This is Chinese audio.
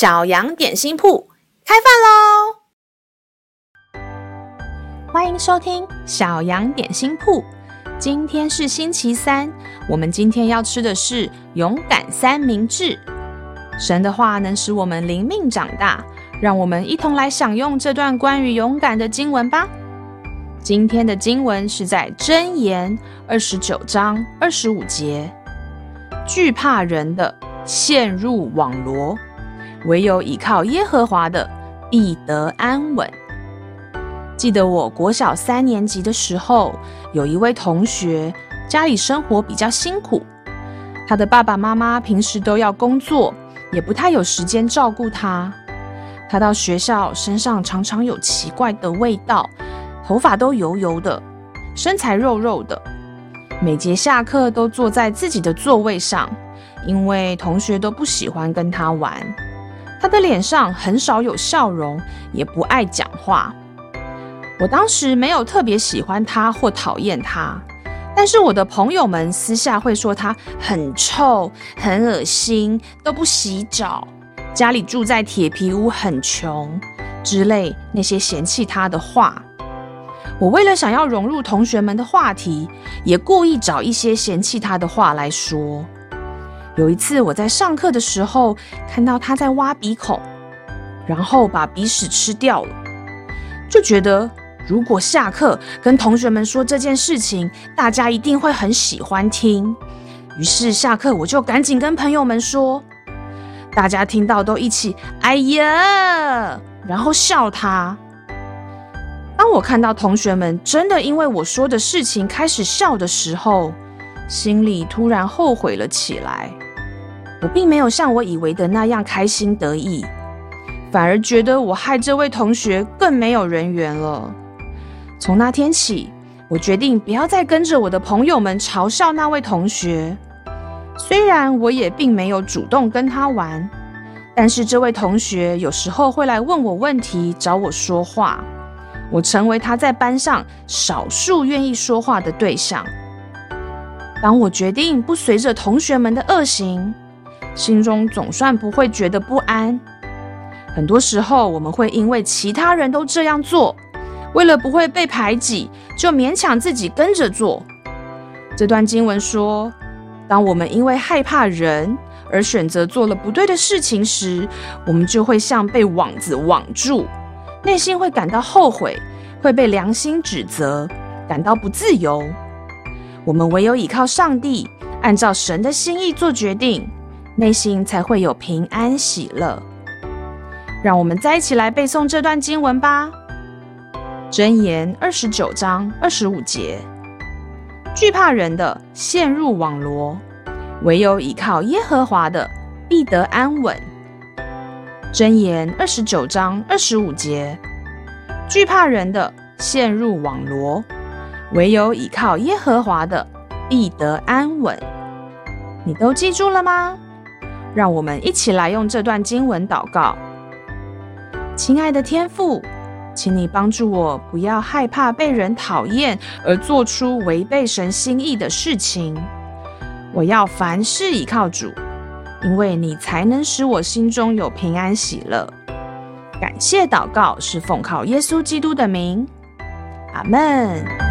小羊点心铺开饭喽！欢迎收听小羊点心铺。今天是星期三，我们今天要吃的是勇敢三明治。神的话能使我们灵命长大，让我们一同来享用这段关于勇敢的经文吧。今天的经文是在箴言二十九章二十五节：惧怕人的陷入网罗。唯有倚靠耶和华的，必得安稳。记得我国小三年级的时候，有一位同学，家里生活比较辛苦，他的爸爸妈妈平时都要工作，也不太有时间照顾他。他到学校，身上常常有奇怪的味道，头发都油油的，身材肉肉的。每节下课都坐在自己的座位上，因为同学都不喜欢跟他玩。他的脸上很少有笑容，也不爱讲话。我当时没有特别喜欢他或讨厌他，但是我的朋友们私下会说他很臭、很恶心，都不洗澡，家里住在铁皮屋，很穷之类那些嫌弃他的话。我为了想要融入同学们的话题，也故意找一些嫌弃他的话来说。有一次，我在上课的时候看到他在挖鼻孔，然后把鼻屎吃掉了，就觉得如果下课跟同学们说这件事情，大家一定会很喜欢听。于是下课我就赶紧跟朋友们说，大家听到都一起“哎呀”，然后笑他。当我看到同学们真的因为我说的事情开始笑的时候，心里突然后悔了起来，我并没有像我以为的那样开心得意，反而觉得我害这位同学更没有人缘了。从那天起，我决定不要再跟着我的朋友们嘲笑那位同学。虽然我也并没有主动跟他玩，但是这位同学有时候会来问我问题，找我说话，我成为他在班上少数愿意说话的对象。当我决定不随着同学们的恶行，心中总算不会觉得不安。很多时候，我们会因为其他人都这样做，为了不会被排挤，就勉强自己跟着做。这段经文说，当我们因为害怕人而选择做了不对的事情时，我们就会像被网子网住，内心会感到后悔，会被良心指责，感到不自由。我们唯有依靠上帝，按照神的心意做决定，内心才会有平安喜乐。让我们再一起来背诵这段经文吧，《箴言》二十九章二十五节：惧怕人的陷入网罗，唯有依靠耶和华的必得安稳。《箴言》二十九章二十五节：惧怕人的陷入网罗。唯有倚靠耶和华的，必得安稳。你都记住了吗？让我们一起来用这段经文祷告。亲爱的天父，请你帮助我，不要害怕被人讨厌而做出违背神心意的事情。我要凡事倚靠主，因为你才能使我心中有平安喜乐。感谢祷告是奉靠耶稣基督的名，阿门。